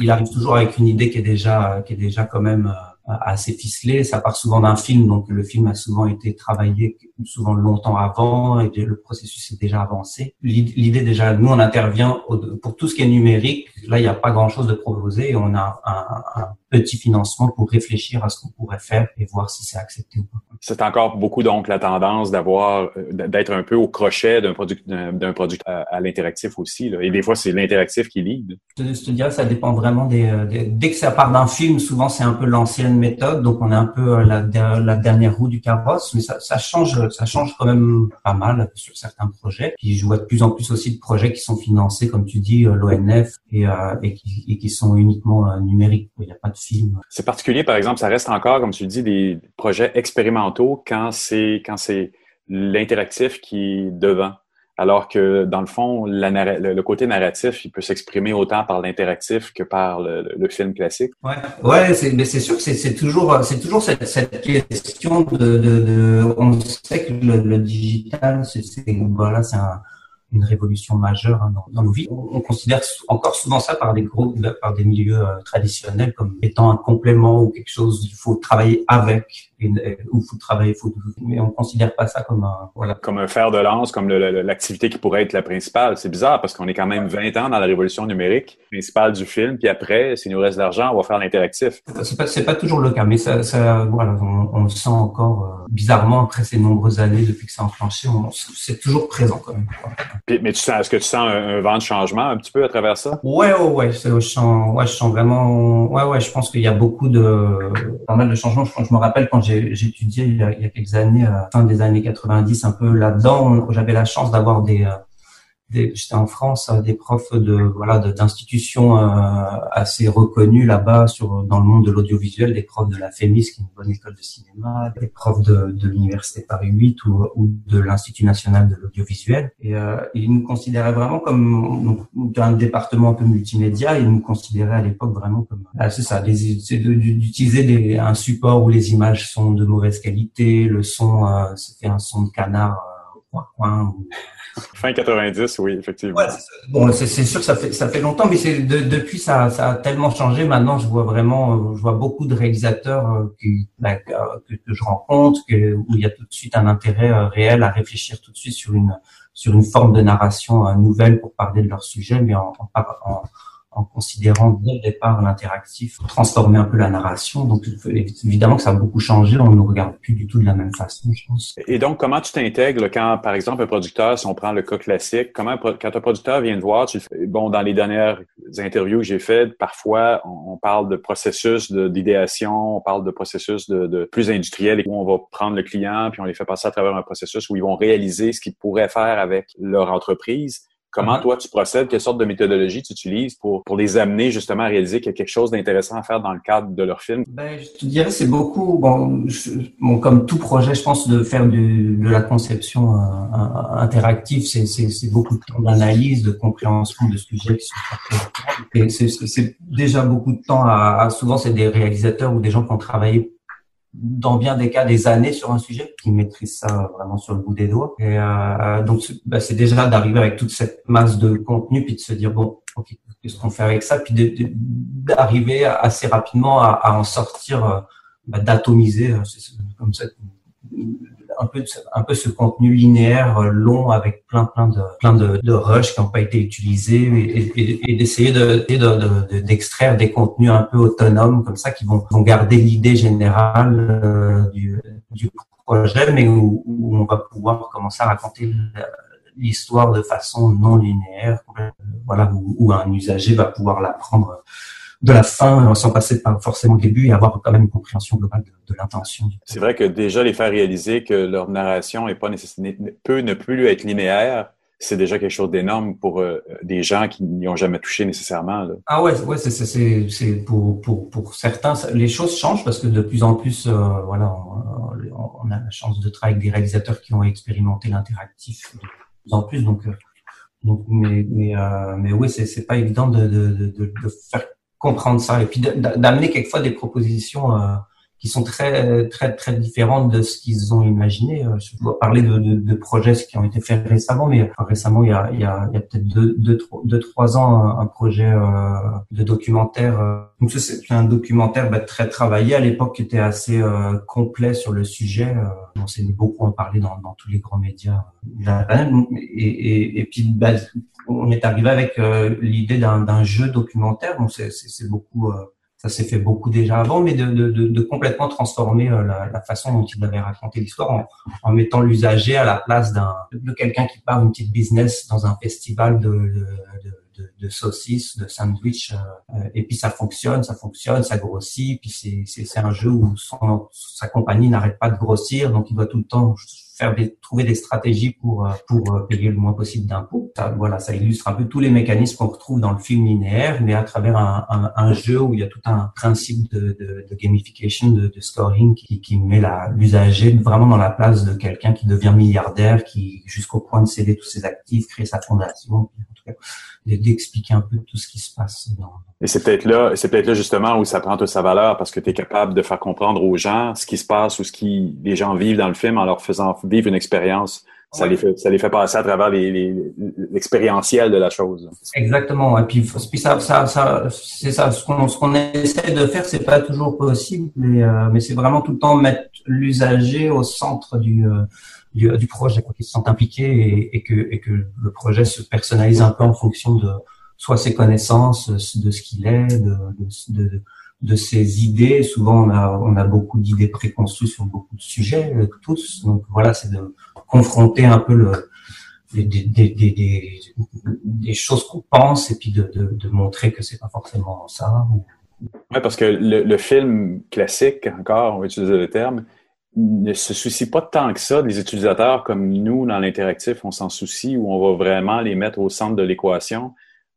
il arrive toujours avec une idée qui est déjà, qui est déjà quand même euh, assez ficelé. Ça part souvent d'un film, donc le film a souvent été travaillé souvent longtemps avant et le processus est déjà avancé. L'idée déjà, nous on intervient pour tout ce qui est numérique. Là, il n'y a pas grand-chose de proposé. On a un, un, petit financement pour réfléchir à ce qu'on pourrait faire et voir si c'est accepté ou pas. C'est encore beaucoup donc la tendance d'avoir euh, d'être un peu au crochet d'un produit d'un produit à, l'interactif aussi. Là. Et des fois, c'est l'interactif qui lead. Je te, dirais, ça dépend vraiment des, des dès que ça part d'un film, souvent c'est un peu l'ancienne méthode, donc on est un peu la, la dernière roue du carrosse, mais ça, change ça change quand même pas mal sur certains projets. Puis je vois de plus en plus aussi de projets qui sont financés, comme tu dis, euh, l'ONF et, euh, et, qui, sont uniquement euh, numériques. Il n'y a pas de film. C'est particulier, par exemple, ça reste encore, comme tu dis, des projets expérimentaux quand c'est quand c'est l'interactif qui est devant. Alors que dans le fond, le, côté narratif, il peut s'exprimer autant par l'interactif que par le, film classique. Ouais, ouais, mais c'est sûr que c'est toujours, c'est toujours cette, question de, de, de, on sait que le, le digital, c'est voilà, c'est un une révolution majeure hein, dans, nos vies. On, considère encore souvent ça par des groupes, par des milieux euh, traditionnels comme étant un complément ou quelque chose. Il faut travailler avec ou faut travailler, faut, mais on considère pas ça comme un voilà. Comme un fer de lance, comme l'activité qui pourrait être la principale. C'est bizarre parce qu'on est quand même 20 ans dans la révolution numérique principale du film, puis après, s'il nous reste de l'argent, on va faire l'interactif. C'est pas, pas toujours le cas, mais ça, ça voilà, on, on, le sent encore euh, bizarrement après ces nombreuses années depuis que c'est enclenché. C'est toujours présent quand même mais tu sens, est-ce que tu sens un, vent de changement un petit peu à travers ça? Ouais, ouais, ouais. Je sens, ouais, je sens vraiment, ouais, ouais, je pense qu'il y a beaucoup de, pas mal de changements. Je, me rappelle quand j'ai étudié il y, a, quelques années, à la fin des années 90, un peu là-dedans, j'avais la chance d'avoir des, euh, j'étais en France, euh, des profs de voilà d'institutions euh, assez reconnues là-bas sur dans le monde de l'audiovisuel, des profs de la FEMIS, qui est une bonne école de cinéma, des profs de, de l'université Paris 8 ou, ou de l'Institut national de l'audiovisuel. Et euh, ils nous considéraient vraiment comme un département un peu multimédia. Ils nous considéraient à l'époque vraiment comme ah, c'est ça, c'est d'utiliser un support où les images sont de mauvaise qualité, le son euh, c'était un son de canard euh, coin. Fin 90, oui, effectivement. Ouais, bon, c'est sûr que ça fait ça fait longtemps, mais c'est de, depuis ça, ça a tellement changé. Maintenant, je vois vraiment, je vois beaucoup de réalisateurs euh, qui, bah, que, que, je rencontre, que, où il y a tout de suite un intérêt euh, réel à réfléchir tout de suite sur une sur une forme de narration euh, nouvelle pour parler de leur sujet, mais en, en, en considérant dès le départ l'interactif, transformer un peu la narration. Donc évidemment que ça a beaucoup changé, on ne regarde plus du tout de la même façon, je pense. Et donc comment tu t'intègres quand, par exemple, un producteur, si on prend le cas classique, comment quand un producteur vient te voir, tu bon dans les dernières interviews que j'ai faites, parfois on, parle de processus d'idéation, on parle de processus de, plus industriel où on va prendre le client puis on les fait passer à travers un processus où ils vont réaliser ce qu'ils pourraient faire avec leur entreprise. Comment uh-huh. toi tu procèdes? Quelle sorte de méthodologie tu utilises pour, pour les amener justement à réaliser qu'il y a quelque chose d'intéressant à faire dans le cadre de leur film? Ben, je te dirais c'est beaucoup, bon, bon, comme tout projet, je pense de faire du, de la conception euh, interactive, c'est, c'est, c'est beaucoup de temps d'analyse, de compréhension de sujets qui sont Et c'est, c'est déjà beaucoup de temps à, à souvent c'est des réalisateurs ou des gens qui ont travaillé dans bien des cas des années sur un sujet, qui maîtrisent ça vraiment sur le bout des doigts. Et euh, donc bah, c'est déjà d'arriver avec toute cette masse de contenu puis de se dire bon, ok, qu'est-ce qu'on fait avec ça, puis d'arriver assez rapidement à, à en sortir, euh, bah, d'atomiser, euh, comme ça un peu un peu ce contenu linéaire long avec plein plein de plein de, de rushs qui n'ont pas été utilisés et, d'essayer de, d'extraire des contenus un peu autonomes comme ça qui vont, vont garder l'idée générale du, du projet mais où, on va pouvoir commencer à raconter l'histoire de façon non linéaire voilà où, où un usager va pouvoir l'apprendre de la fin euh, sans passer par forcément le début et avoir quand même une compréhension globale de, l'intention. C'est vrai que déjà les faire réaliser que leur narration est pas nécessairement peut ne plus être linéaire, c'est déjà quelque chose d'énorme pour euh, des gens qui n'y ont jamais touché nécessairement. Ah ouais, ouais, c'est pour pour pour certains les choses changent parce que de plus en plus euh, voilà on, a la chance de travailler avec des réalisateurs qui ont expérimenté l'interactif de plus en plus donc donc mais mais mais oui c'est c'est pas évident de de de, de faire comprendre ça et puis d'amener quelquefois des propositions euh, qui sont très très très différentes de ce qu'ils ont imaginé. Euh, je dois parler de, de, de, projets qui ont été faits récemment, mais récemment il y a, il y a, a peut-être deux, deux, deux, trois ans un, projet euh, de documentaire. Euh, donc c'est un documentaire bah, très travaillé à l'époque qui était assez euh, complet sur le sujet. on s'est beaucoup en parler dans, dans tous les grands médias. Et, et, et puis bah, on est arrivé avec l'idée d'un jeu documentaire. Donc c'est beaucoup ça s'est fait beaucoup déjà avant, mais de, de, de, complètement transformer euh, la, la, façon dont il avait raconté l'histoire en, en, mettant l'usager à la place d'un de quelqu'un qui parle d'une petite business dans un festival de, de, de saucisses, de sandwich, euh, et puis ça fonctionne, ça fonctionne, ça grossit, puis c'est un jeu où son, sa compagnie n'arrête pas de grossir, donc il doit tout le temps trouver des stratégies pour euh, pour euh, payer le moins possible d'impôts. voilà, ça illustre un peu tous les mécanismes qu'on retrouve dans le film linéaire, mais à travers un, jeu où il y a tout un principe de, gamification, de, scoring qui, qui met l'usager vraiment dans la place de quelqu'un qui devient milliardaire, qui jusqu'au point de céder tous ses actifs, créer sa fondation. En tout cas, d'expliquer un peu tout ce qui se passe. Dans... Et c'est peut-être là, c'est peut-être là justement où ça prend toute sa valeur parce que tu es capable de faire comprendre aux gens ce qui se passe ou ce qui les gens vivent dans le film en leur faisant vivre une expérience. Ça, les fait, ça les fait passer à travers l'expérientiel les, de la chose. Exactement. Et puis, puis ça, ça, ça c'est ça. Ce qu'on qu'on essaie de faire, c'est pas toujours possible, mais, euh, mais c'est vraiment tout le temps mettre l'usager au centre du, euh, du, du projet, qu'ils se sentent impliqués et, et, que, et que le projet se personnalise un peu en fonction de soit ses connaissances, de ce qu'il est, de, de, de, de, ses idées. Souvent, on a, on a beaucoup d'idées préconçues sur beaucoup de sujets, euh, tous. Donc voilà, c'est de confronter un peu des, choses qu'on pense et puis de, montrer que c'est pas forcément ça. Oui, parce que le, le, film classique, encore, on va utiliser le terme, ne se soucie pas tant que ça des utilisateurs comme nous dans l'interactif, on s'en soucie où on va vraiment les mettre au centre de l'équation.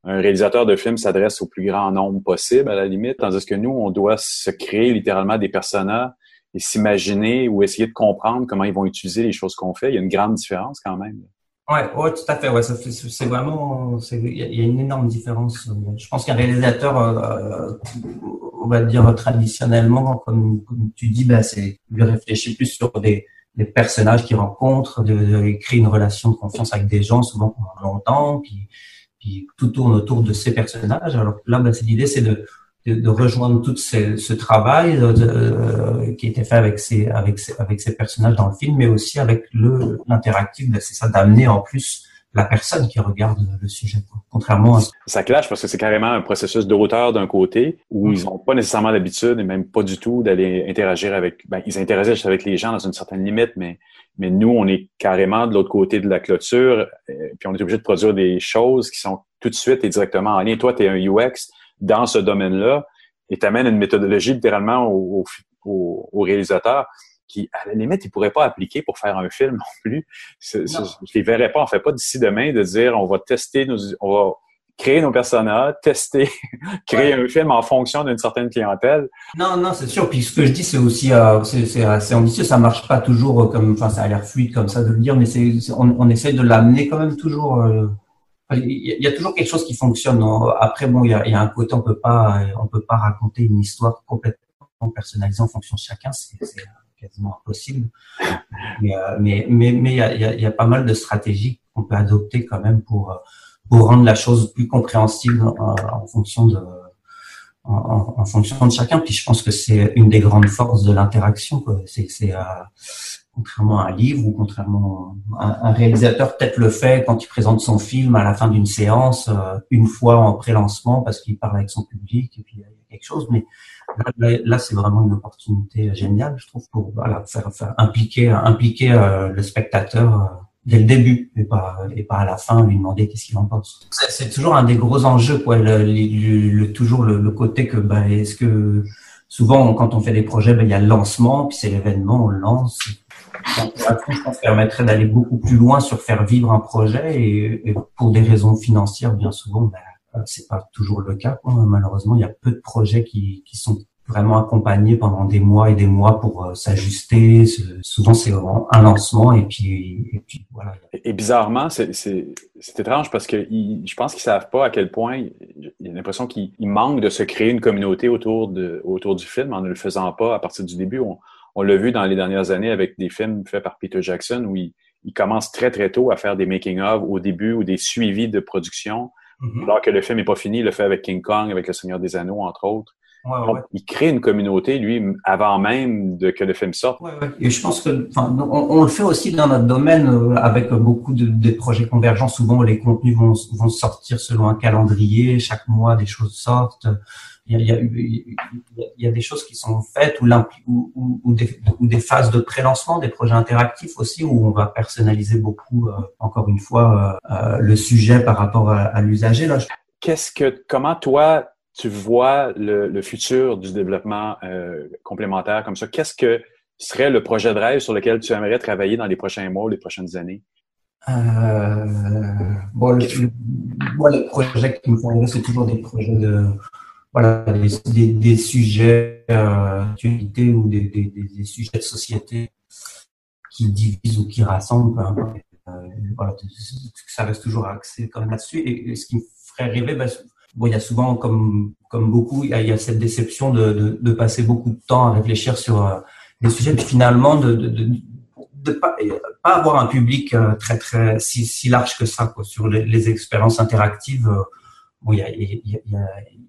Un réalisateur de film s'adresse au plus grand nombre possible à la limite, tandis que nous, on doit se créer littéralement des personnages et s'imaginer ou essayer de comprendre comment ils vont utiliser les choses qu'on fait. Il y a une grande différence quand même. Ouais, ouais, tout à fait. Ouais, c'est vraiment, il y, a une énorme différence. Je pense qu'un réalisateur, euh, on va dire traditionnellement, comme, tu dis, bah, c'est lui réfléchir plus sur des, des personnages qu'il rencontre, de, de, créer une relation de confiance avec des gens, souvent pendant longtemps, puis, tout tourne autour de ces personnages. Alors là, bah, l'idée, c'est de de, rejoindre tout ce, ce travail euh, qui a été fait avec ces avec ces, avec ces personnages dans le film, mais aussi avec l'interactif. Ben, c'est ça d'amener en plus la personne qui regarde le sujet. Contrairement à... Ça clash parce que c'est carrément un processus d'auteur d'un côté où ils n'ont pas nécessairement l'habitude et même pas du tout d'aller interagir avec... Ben, ils interagissent avec les gens dans une certaine limite, mais, mais nous, on est carrément de l'autre côté de la clôture euh, puis on est obligé de produire des choses qui sont tout de suite et directement en lien. Toi, tu es un UX, dans ce domaine-là et t'amènes une méthodologie littéralement au, au, au, réalisateur qui, à la limite, il pourrait pas appliquer pour faire un film non plus. Je ne les verrais pas, on fait pas d'ici demain de dire on va tester nos, on va créer nos personnages, [laughs] tester, créer un film en fonction d'une certaine clientèle. Non, non, c'est sûr. Puis ce que je dis, c'est aussi, euh, c'est assez ambitieux. Ça marche pas toujours comme, enfin, ça a l'air fluide comme ça de le dire, mais c'est, on, on essaye de l'amener quand même toujours. Euh, il y a toujours quelque chose qui fonctionne. Après, bon, il y a, il y a un côté, on peut pas, on peut pas raconter une histoire complètement personnalisée en fonction de chacun. C'est quasiment impossible. Mais, euh, mais, mais, il, y a, pas mal de stratégies qu'on peut adopter quand même pour, pour rendre la chose plus compréhensible en, en fonction de, en, fonction de chacun. Puis je pense que c'est une des grandes forces de l'interaction. C'est, euh, contrairement à un livre ou contrairement à un réalisateur peut-être le fait quand il présente son film à la fin d'une séance euh, une fois en pré-lancement parce qu'il parle avec son public et puis il y a quelque chose mais là, c'est vraiment une opportunité géniale je trouve pour voilà faire, faire impliquer impliquer euh, le spectateur euh, dès le début et pas et pas à la fin lui demander qu'est-ce qu'il en pense. C'est toujours un des gros enjeux quoi le, le, toujours le, le, côté que ben est-ce que souvent quand on fait des projets ben il y a le lancement puis c'est l'événement on le lance. Je pense, permettrait d'aller beaucoup plus loin sur faire vivre un projet et, et pour des raisons financières, bien souvent, ben, c'est pas toujours le cas. Malheureusement, il y a peu de projets qui, qui sont vraiment accompagnés pendant des mois et des mois pour euh, s'ajuster. Souvent, c'est un lancement et puis, et puis voilà. Et, bizarrement, c'est étrange parce que je pense qu'ils savent pas à quel point il y a l'impression qu'ils manquent de se créer une communauté autour de autour du film en ne le faisant pas à partir du début. On, l'a vu dans les dernières années avec des films faits par Peter Jackson où il, commence très très tôt à faire des making-of au début ou des suivis de production. Mm-hmm. Alors que le film n'est pas fini, le fait avec King Kong, avec Le Seigneur des Anneaux, entre autres. Il crée une communauté, lui, avant même de, que le film sorte. Et je pense que, on, le fait aussi dans notre domaine euh, avec beaucoup de, projets convergents. Souvent, les contenus vont, vont sortir selon un calendrier. Chaque mois, des choses sortent il y a, il y a, des choses qui sont faites ou, ou, ou, des, ou des, phases de pré-lancement, des projets interactifs aussi où on va personnaliser beaucoup, euh, encore une fois, euh, euh, le sujet par rapport à, l'usager. Qu'est-ce que, comment toi tu vois le, le futur du développement complémentaire comme ça Qu'est-ce que serait le projet de rêve sur lequel tu aimerais travailler dans les prochains mois ou les prochaines années? Euh, bon, le, moi, les projets qui me font c'est toujours des projets de voilà, des, des, sujets euh, d'actualité ou des, des, sujets de société qui divisent ou qui rassemblent. Euh, voilà, ça reste toujours axé même là-dessus. Et, ce qui me ferait rêver, ben, bon, il y a souvent, comme, comme beaucoup, il y, a, il y a cette déception de, de, de, passer beaucoup de temps à réfléchir sur euh, des sujets, puis finalement de, de, de pas, pas avoir un public euh, très très si, si large que ça quoi, sur les, les expériences interactives bon, il y a, y, a,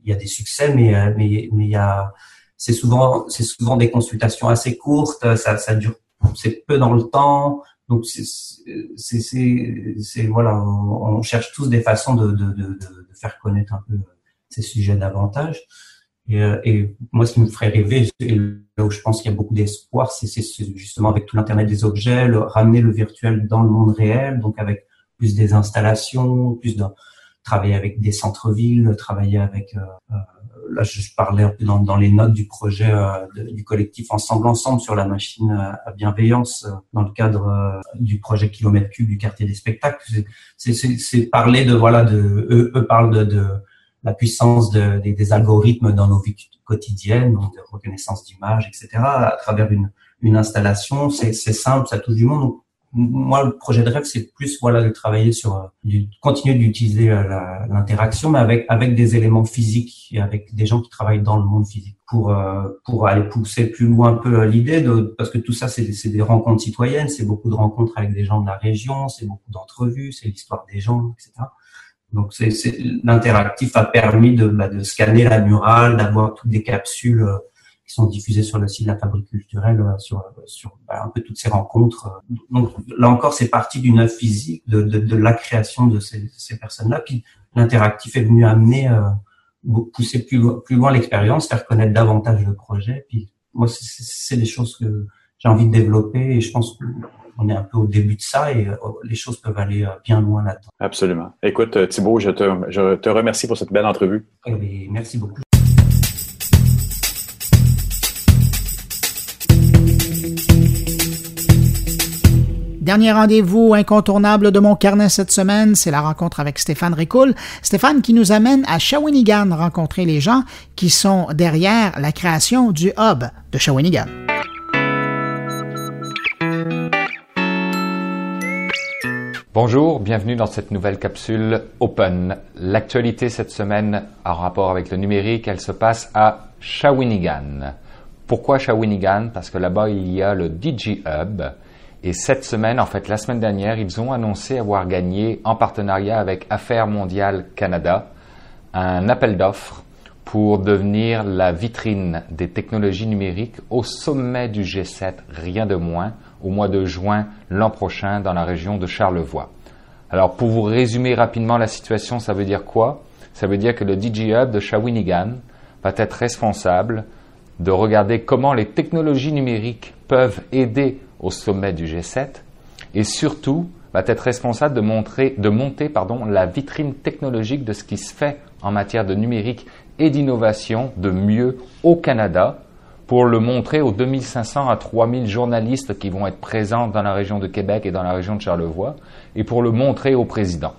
y a, des succès, mais euh, mais mais il y a c'est souvent c'est souvent des consultations assez courtes, ça ça dure c'est peu dans le temps, donc c'est c'est voilà, on, cherche tous des façons de, de de, de faire connaître un peu ces sujets davantage. Et, euh, et, moi, ce qui me ferait rêver, et là où je pense qu'il y a beaucoup d'espoir, c'est justement avec tout l'internet des objets, ramener le virtuel dans le monde réel, donc avec plus des installations, plus de travailler avec des centres-villes, travailler avec euh, euh, là je parlais un dans, dans les notes du projet euh, du collectif Ensemble Ensemble sur la machine à bienveillance dans le cadre du projet kilomètre cube du quartier des spectacles. C'est parler de voilà de eux, eux parlent de, de la puissance de, des, des, algorithmes dans nos vies quotidiennes, donc de reconnaissance d'images, etc. à travers une, une installation. C'est simple, ça touche du monde moi, le projet de rêve, c'est plus voilà de travailler sur, euh, du, continuer d'utiliser euh, l'interaction, mais avec avec des éléments physiques et avec des gens qui travaillent dans le monde physique pour euh, pour aller pousser plus loin un peu l'idée de parce que tout ça c'est c'est des rencontres citoyennes, c'est beaucoup de rencontres avec des gens de la région, c'est beaucoup d'entrevues, c'est l'histoire des gens, etc. Donc c'est l'interactif a permis de bah, de scanner la murale, d'avoir toutes des capsules qui sont diffusées sur le site de la Fabrique culturelle, euh, sur, sur bah, un peu toutes ces rencontres. Donc là encore, c'est parti d'une œuvre physique, de, de, de, la création de ces, ces personnes-là. Puis l'interactif est venu amener, euh, pousser plus, plus loin l'expérience, faire connaître davantage le projet. Puis moi, c'est des choses que j'ai envie de développer et je pense qu'on est un peu au début de ça et euh, les choses peuvent aller bien loin là-dedans. Absolument. Écoute, Thibault, je te, je te remercie pour cette belle entrevue. Eh merci beaucoup. Dernier rendez-vous incontournable de mon carnet cette semaine, c'est la rencontre avec Stéphane Ricoul. Stéphane qui nous amène à Shawinigan rencontrer les gens qui sont derrière la création du hub de Shawinigan. Bonjour, bienvenue dans cette nouvelle capsule Open. L'actualité cette semaine en rapport avec le numérique, elle se passe à Shawinigan. Pourquoi Shawinigan? Parce que là-bas, il y a le DigiHub, et cette semaine, en fait la semaine dernière, ils ont annoncé avoir gagné en partenariat avec Affaires mondiales Canada un appel d'offres pour devenir la vitrine des technologies numériques au sommet du G7, rien de moins, au mois de juin l'an prochain dans la région de Charlevoix. Alors pour vous résumer rapidement la situation, ça veut dire quoi? Ça veut dire que le DJ Hub de Shawinigan va être responsable de regarder comment les technologies numériques peuvent aider au sommet du G7 et surtout va être responsable de, montrer, de monter pardon, la vitrine technologique de ce qui se fait en matière de numérique et d'innovation de mieux au Canada pour le montrer aux 2500 à 3000 journalistes qui vont être présents dans la région de Québec et dans la région de Charlevoix et pour le montrer au président.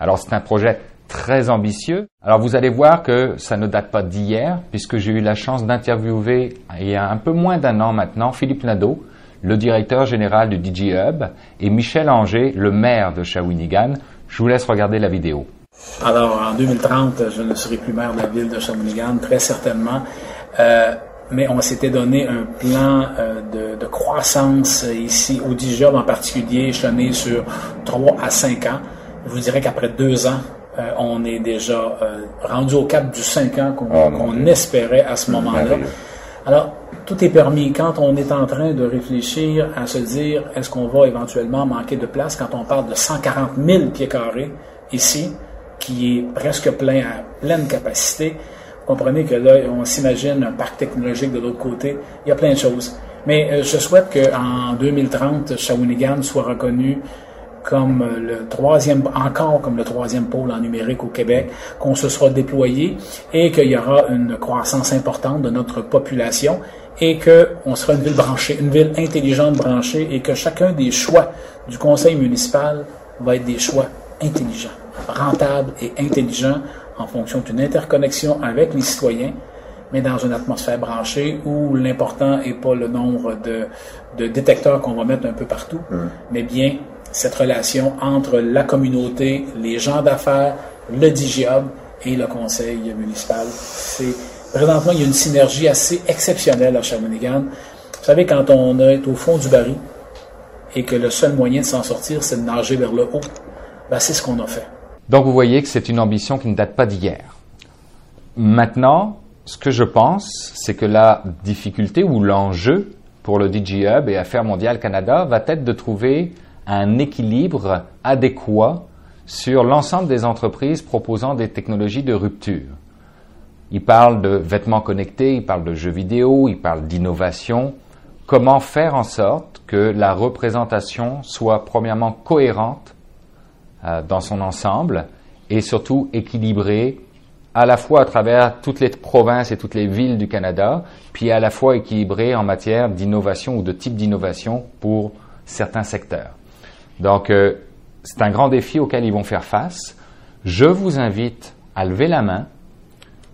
Alors c'est un projet très ambitieux. Alors vous allez voir que ça ne date pas d'hier puisque j'ai eu la chance d'interviewer il y a un peu moins d'un an maintenant Philippe Nadeau, le directeur général du DJ Hub, et Michel Anger, le maire de Shawinigan. Je vous laisse regarder la vidéo. Alors, en 2030, je ne serai plus maire de la ville de Shawinigan, très certainement. Euh, mais on s'était donné un plan euh, de, croissance ici, au Dijob en particulier, échelonné sur 3 à 5 ans. Je vous dirais qu'après deux ans, euh, on est déjà euh, rendu au cap du 5 ans ah, qu'on espérait à ce moment-là. Alors, tout est permis. Quand on est en train de réfléchir à se dire, est-ce qu'on va éventuellement manquer de place quand on parle de 140 000 pieds carrés ici, qui est presque plein à pleine capacité, comprenez que là, on s'imagine un parc technologique de l'autre côté. Il y a plein de choses. Mais euh, je souhaite qu'en 2030, Shawinigan soit reconnu comme le troisième, encore comme le troisième pôle en numérique au Québec, qu'on se soit déployé et qu'il y aura une croissance importante de notre population et qu'on sera une ville branchée, une ville intelligente branchée et que chacun des choix du conseil municipal va être des choix intelligents, rentables et intelligents en fonction d'une interconnexion avec les citoyens, mais dans une atmosphère branchée où l'important n'est pas le nombre de, de détecteurs qu'on va mettre un peu partout, mmh. mais bien cette relation entre la communauté, les gens d'affaires, le DGIOB et le conseil municipal. C'est présentement il y a une synergie assez exceptionnelle à Shawinigan. Vous savez quand on est au fond du baril et que le seul moyen de s'en sortir c'est de nager vers le haut, ben c'est ce qu'on a fait. Donc vous voyez que c'est une ambition qui ne date pas d'hier. Maintenant, ce que je pense, c'est que la difficulté ou l'enjeu pour le Hub et Affaires mondiales Canada va être de trouver un équilibre adéquat sur l'ensemble des entreprises proposant des technologies de rupture. Il parle de vêtements connectés, il parle de jeux vidéo, il parle d'innovation. Comment faire en sorte que la représentation soit premièrement cohérente euh, dans son ensemble et surtout équilibré à la fois à travers toutes les provinces et toutes les villes du Canada, puis à la fois équilibré en matière d'innovation ou de type d'innovation pour certains secteurs. Donc, euh, c'est un grand défi auquel ils vont faire face. Je vous invite à lever la main,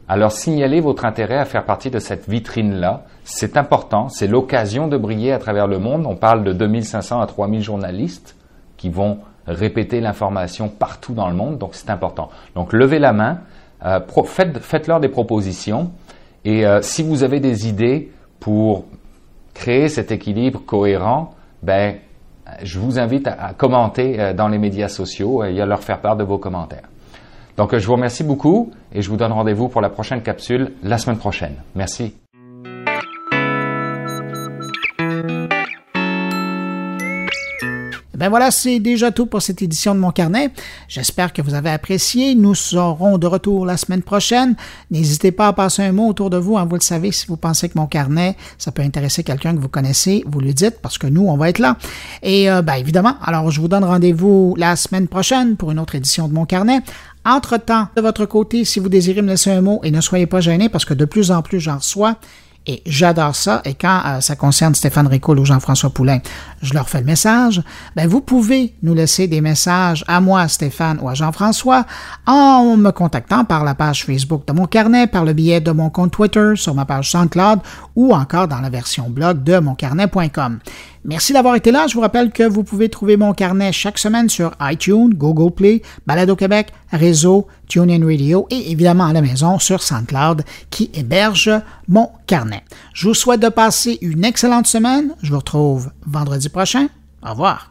à leur signaler votre intérêt à faire partie de cette vitrine-là. C'est important, c'est l'occasion de briller à travers le monde. On parle de 2500 à 3000 journalistes qui vont répéter l'information partout dans le monde, donc c'est important. Donc levez la main, euh, faites, leur des propositions, et euh, si vous avez des idées pour créer cet équilibre cohérent, ben, je vous invite à, commenter euh, dans les médias sociaux et à leur faire part de vos commentaires. Donc je vous remercie beaucoup et je vous donne rendez-vous pour la prochaine capsule la semaine prochaine. Merci. Ben voilà, c'est déjà tout pour cette édition de mon carnet. J'espère que vous avez apprécié. Nous serons de retour la semaine prochaine. N'hésitez pas à passer un mot autour de vous. Hein, vous le savez, si vous pensez que mon carnet, ça peut intéresser quelqu'un que vous connaissez, vous le dites parce que nous, on va être là. Et euh, ben évidemment, alors je vous donne rendez-vous la semaine prochaine pour une autre édition de mon carnet. Entre-temps, de votre côté, si vous désirez me laisser un mot, et ne soyez pas gênés parce que de plus en plus j'en reçois, et j'adore ça. Et quand euh, ça concerne Stéphane Ricoul ou Jean-François Poulain, je leur fais le message. Ben, vous pouvez nous laisser des messages à moi, Stéphane, ou à Jean-François en me contactant par la page Facebook de mon carnet, par le biais de mon compte Twitter, sur ma page SoundCloud ou encore dans la version blog de moncarnet.com. Merci d'avoir été là. Je vous rappelle que vous pouvez trouver mon carnet chaque semaine sur iTunes, Google Play, Balado Québec, Réseau, TuneIn Radio et évidemment à la maison sur SoundCloud qui héberge mon carnet. Je vous souhaite de passer une excellente semaine. Je vous retrouve vendredi prochain. Au revoir.